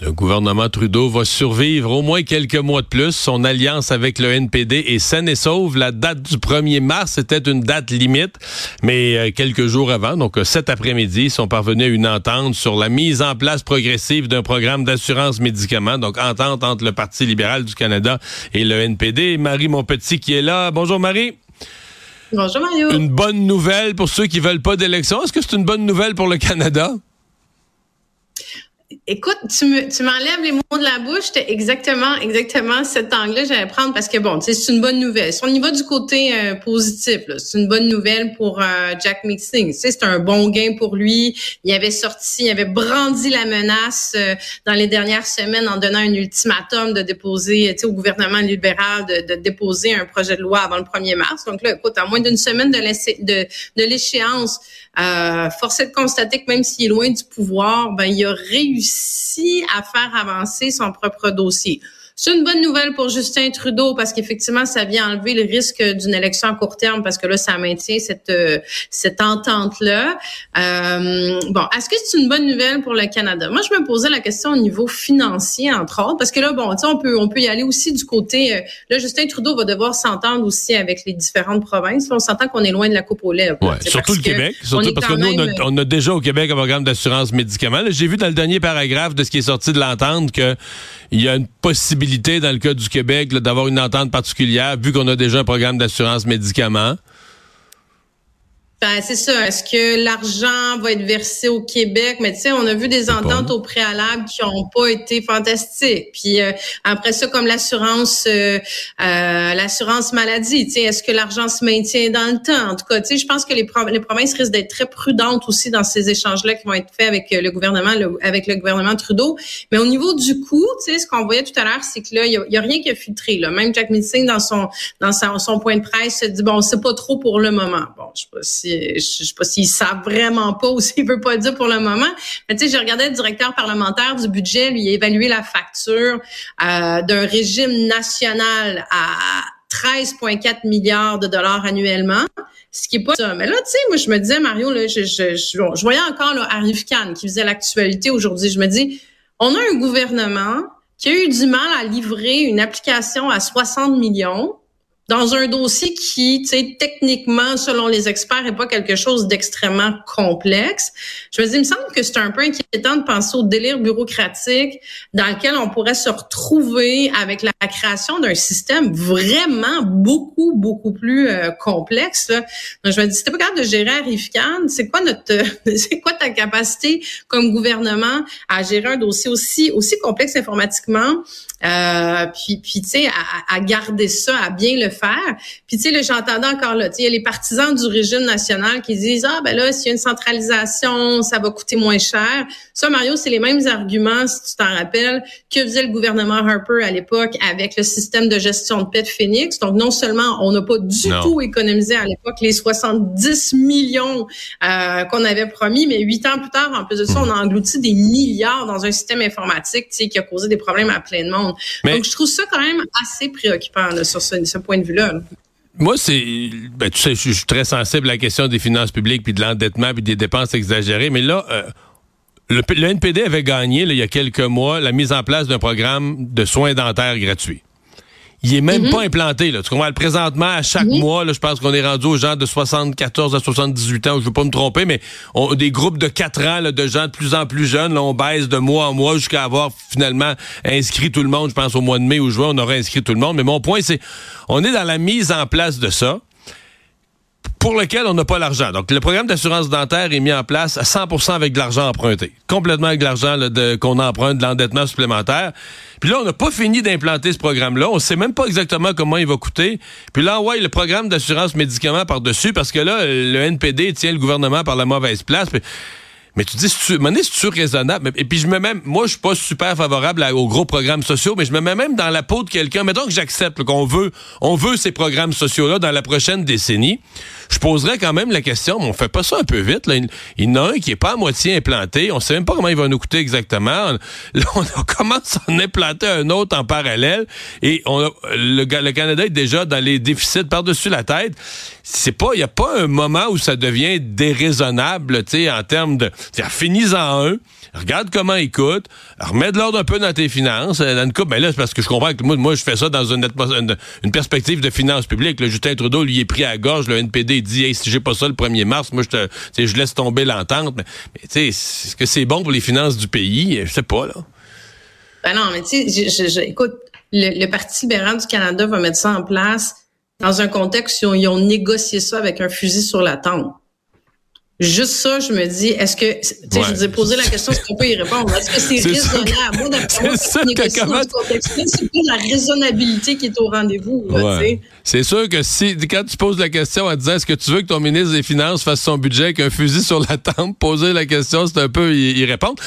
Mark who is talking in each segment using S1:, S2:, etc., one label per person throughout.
S1: Le gouvernement Trudeau va survivre au moins quelques mois de plus. Son alliance avec le NPD est saine et sauve. La date du 1er mars était une date limite, mais euh, quelques jours avant, donc euh, cet après-midi, ils sont parvenus à une entente sur la mise en place progressive d'un programme d'assurance médicaments. Donc, entente entre le Parti libéral du Canada et le NPD. Marie Monpetit qui est là. Bonjour Marie.
S2: Bonjour Mario.
S1: Une bonne nouvelle pour ceux qui veulent pas d'élection. Est-ce que c'est une bonne nouvelle pour le Canada?
S2: Écoute, tu me, tu m'enlèves les mots de la bouche. C'était exactement, exactement cet angle-là j'allais prendre parce que bon, c'est une bonne nouvelle. Si on du côté euh, positif, c'est une bonne nouvelle pour euh, Jack Mixing. C'est un bon gain pour lui. Il avait sorti, il avait brandi la menace euh, dans les dernières semaines en donnant un ultimatum de déposer, au gouvernement libéral de, de, déposer un projet de loi avant le 1er mars. Donc là, écoute, à moins d'une semaine de, de, de l'échéance, euh, force est de constater que même s'il est loin du pouvoir, ben il a réussi à faire avancer son propre dossier. C'est une bonne nouvelle pour Justin Trudeau parce qu'effectivement, ça vient enlever le risque d'une élection à court terme parce que là, ça maintient cette euh, cette entente-là. Euh, bon, est-ce que c'est une bonne nouvelle pour le Canada? Moi, je me posais la question au niveau financier, entre autres, parce que là, bon, tu sais, on peut, on peut y aller aussi du côté... Euh, là, Justin Trudeau va devoir s'entendre aussi avec les différentes provinces. On s'entend qu'on est loin de la coupe aux lèvres.
S1: Ouais, surtout le Québec. Surtout parce que nous, on a, on a, déjà au Québec un programme d'assurance médicaments. J'ai vu dans le dernier paragraphe de ce qui est sorti de l'entente que il y a une possibilité dans le cas du Québec d'avoir une entente particulière vu qu'on a déjà un programme d'assurance médicaments.
S2: Ben, c'est ça. Est-ce que l'argent va être versé au Québec? Mais tu sais, on a vu des ententes au préalable qui n'ont pas été fantastiques. Puis euh, après ça, comme l'assurance euh, euh, l'assurance maladie, tu sais, est-ce que l'argent se maintient dans le temps? En tout cas, tu sais, je pense que les, les provinces risquent d'être très prudentes aussi dans ces échanges-là qui vont être faits avec le gouvernement, avec le gouvernement Trudeau. Mais au niveau du coût, tu sais, ce qu'on voyait tout à l'heure, c'est que là, il y, a, rien qui a filtré. Là. Même Jack Meeting, dans son dans son, point de presse, se dit bon, c'est pas trop pour le moment. Bon, je sais pas si je sais pas s'ils savent vraiment pas ou s'ils veulent pas dire pour le moment. Mais tu sais, j'ai regardé le directeur parlementaire du budget, lui, évalué la facture euh, d'un régime national à 13,4 milliards de dollars annuellement, ce qui est pas ça. Mais là, tu sais, moi, je me disais, Mario, là, je, voyais encore là, Arif Khan qui faisait l'actualité aujourd'hui. Je me dis, on a un gouvernement qui a eu du mal à livrer une application à 60 millions dans un dossier qui, tu sais, techniquement, selon les experts, est pas quelque chose d'extrêmement complexe. Je me dis, il me semble que c'est un peu inquiétant de penser au délire bureaucratique dans lequel on pourrait se retrouver avec la création d'un système vraiment beaucoup, beaucoup plus euh, complexe. Donc, je me dis, si pas capable de gérer Arifican, c'est quoi notre, c'est quoi ta capacité comme gouvernement à gérer un dossier aussi, aussi complexe informatiquement? Euh, puis, puis tu sais, à, à, garder ça, à bien le faire. Puis, tu sais, j'entendais encore là, tu sais, les partisans du régime national qui disent, ah, ben là, s'il y a une centralisation, ça va coûter moins cher. Ça, Mario, c'est les mêmes arguments, si tu t'en rappelles, que faisait le gouvernement Harper à l'époque avec le système de gestion de paix de Phoenix. Donc, non seulement on n'a pas du tout économisé à l'époque les 70 millions euh, qu'on avait promis, mais huit ans plus tard, en plus de ça, on a englouti des milliards dans un système informatique, tu sais, qui a causé des problèmes à plein de monde. Donc, je trouve ça quand même assez préoccupant sur ce, point de
S1: Moi, c'est, ben, tu sais, je suis très sensible à la question des finances publiques, puis de l'endettement, puis des dépenses exagérées. Mais là, euh, le, NPD avait gagné, il y a quelques mois, la mise en place d'un programme de soins dentaires gratuits il est même mhm. pas implanté. Là. Tu comprends? Présentement, à chaque mhm. mois, là, je pense qu'on est rendu aux gens de 74 à 78 ans, je veux pas me tromper, mais on, des groupes de 4 ans là, de gens de plus en plus jeunes, là, on baisse de mois en mois jusqu'à avoir finalement inscrit tout le monde. Je pense au mois de mai ou juin, on aurait inscrit tout le monde. Mais mon point, c'est on est dans la mise en place de ça pour lequel on n'a pas l'argent. Donc, le programme d'assurance dentaire est mis en place à 100% avec de l'argent emprunté. Complètement avec de l'argent qu'on emprunte, de l'endettement supplémentaire. Puis là, on n'a pas fini d'implanter ce programme-là. On sait même pas exactement comment il va coûter. Puis là, ouais, le programme d'assurance médicaments par-dessus, parce que là, le NPD tient le gouvernement par la mauvaise place. Mais tu dis, tu, c'est-tu raisonnable? Et puis je me mets même, moi, je suis pas super favorable aux gros programmes sociaux, mais je me mets même dans la peau de quelqu'un. Mettons que j'accepte qu'on veut, on veut ces programmes sociaux-là dans la prochaine décennie. Je poserais quand même la question, mais on fait pas ça un peu vite. Là. Il, y en a un qui est pas à moitié implanté. On sait même pas comment il va nous coûter exactement. Là, on commence à en implanter un autre en parallèle. Et on le, le Canada est déjà dans les déficits par-dessus la tête. C'est pas, il y a pas un moment où ça devient déraisonnable, tu sais, en termes de finis-en un, regarde comment il coûte, remets de l'ordre un peu dans tes finances. Euh, dans une coupe, ben là, c'est parce que je comprends que moi, moi je fais ça dans une, perspective de finances publiques. Le Justin Trudeau, lui, est pris à gorge. Le NPD dit hey, si j'ai pas ça le 1er mars, moi, je te, je laisse tomber l'entente. Mais, tu sais, est-ce que c'est bon pour les finances du pays? Je sais pas, là.
S2: Ben non, mais tu sais, écoute, le, le Parti libéral du Canada va mettre ça en place dans un contexte où ils ont négocié ça avec un fusil sur la tempe. Juste ça, je me dis, est-ce que, tu sais, je vous ai posé la question, est-ce qu'on peut y répondre? Est-ce que c'est raisonnable? Moi, d'après moi, c'est c'est pas la raisonnabilité qui est au rendez-vous. Ouais.
S1: C'est sûr que si, quand tu poses la question en disant, est-ce que tu veux que ton ministre des Finances fasse son budget avec un fusil sur la tempe, poser la question, c'est un peu y, répondre.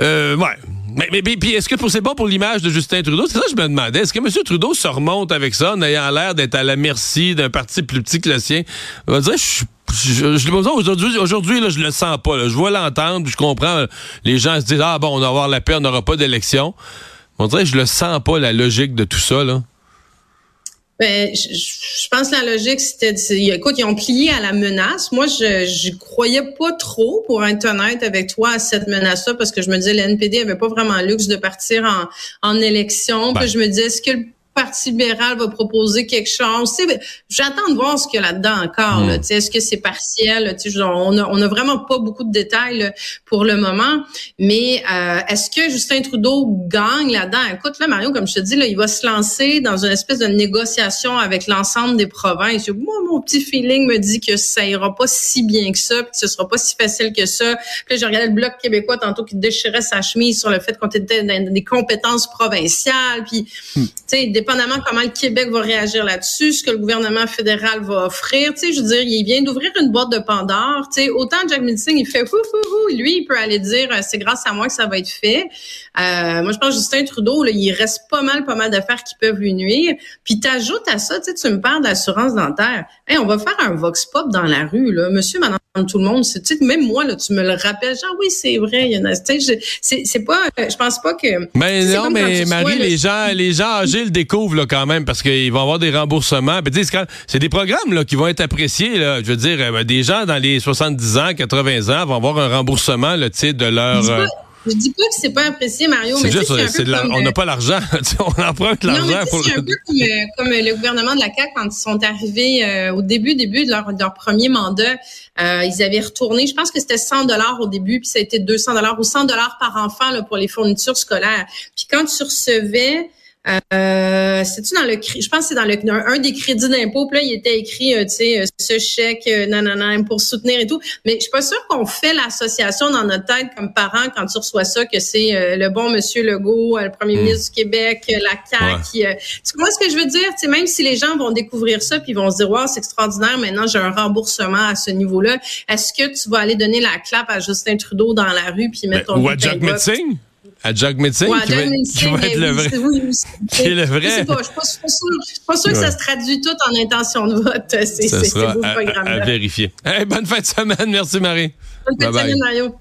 S1: Euh, ouais. Mais, mais, puis est-ce que c'est bon pour l'image de Justin Trudeau? C'est ça que je me demandais. Est-ce que M. Trudeau se remonte avec ça en ayant l'air d'être à la merci d'un parti plus petit que le sien? On va dire, je suis je, je, aujourd'hui, aujourd'hui, là, je le sens pas. Je vois l'entendre, je comprends. Les gens se disent Ah bon, on va avoir la paix, on n'aura pas d'élection. On dirait que je le sens pas, la logique de tout ça, là.
S2: Ben, je, pense que la logique, c'était, écoute, ils ont plié à la menace. Moi, je, je croyais pas trop, pour être honnête avec toi, à cette menace-là, parce que je me disais, l'NPD avait pas vraiment le luxe de partir en, en élection. Puis ben. je me disais, est-ce que le Parti libéral va proposer quelque chose. J'attends de voir ce qu'il y a là-dedans encore. Là. Hmm. Est-ce que c'est partiel? On a, on a vraiment pas beaucoup de détails pour le moment. Mais euh, est-ce que Justin Trudeau gagne là-dedans? Écoute, là, Mario, comme je te dis, là, il va se lancer dans une espèce de négociation avec l'ensemble des provinces. Moi, mon petit feeling me dit que ça ira pas si bien que ça, puis que ce sera pas si facile que ça. Puis là, j'ai regardé le Bloc québécois tantôt qui déchirait sa chemise sur le fait qu'on était dans des compétences provinciales. Puis, hmm. tu sais, dépendamment comment le Québec va réagir là-dessus, ce que le gouvernement fédéral va offrir. Tu je veux dire, il vient d'ouvrir une boîte de Pandore. Tu sais, autant Jack Mitzing, il fait fou, fou, fou. Lui, il peut aller dire, euh, c'est grâce à moi que ça va être fait. Euh, moi, je pense que Justin Trudeau, il reste pas mal, pas mal d'affaires qui peuvent lui nuire. Puis t'ajoutes à ça, tu tu me parles d'assurance dentaire. Hey, on va faire un vox pop dans la rue, là. Monsieur, madame, tout le monde. Même moi, là, tu me le rappelles. Genre, oui, c'est vrai. Il y en a, c'est, c'est pas, je pense pas que.
S1: Mais non, mais Marie, les gens, les gens âgés le découvrent, là, quand même, parce qu'ils vont avoir des remboursements. c'est des programmes, là, qui vont être appréciés, là. Je veux dire, euh, des gens dans les 70 ans, 80 ans vont avoir un remboursement, là, tu sais, de leur.
S2: Je dis pas que c'est pas apprécié, Mario, mais juste,
S1: c'est on n'a pas l'argent. on emprunte l'argent
S2: pour. C'est un peu comme, euh, comme, le gouvernement de la CAQ quand ils sont arrivés euh, au début, début de leur, leur premier mandat. Euh, ils avaient retourné, je pense que c'était 100 dollars au début, puis ça a été 200 dollars ou 100 dollars par enfant là, pour les fournitures scolaires. Puis quand tu recevais euh, c'est-tu dans le je pense que c'est dans le un, des crédits d'impôt, puis là il était écrit euh, tu sais euh, ce chèque euh, nanana pour soutenir et tout, mais je suis pas sûre qu'on fait l'association dans notre tête comme parents quand tu reçois ça que c'est le bon monsieur Legault, le premier hmm. ministre du Québec, la CAQ qui tu comprends ce que je veux dire, tu sais même si les gens vont découvrir ça puis vont se dire waouh, c'est extraordinaire, maintenant j'ai un remboursement à ce niveau-là, est-ce que tu vas aller donner la clap à Justin Trudeau dans la rue puis mettre ben, ton
S1: ou à Jack Metzing? À Jack Metzing, qui, va, qui va être le vrai. Oui, qui est le vrai. Je sais
S2: pas, je suis pas, sûre, que ça se traduit tout en intention de vote. C'est,
S1: ça sera à, à, vérifier. Hey, bonne fin de semaine. Merci, Marie.
S2: Bonne fin de semaine, Mario.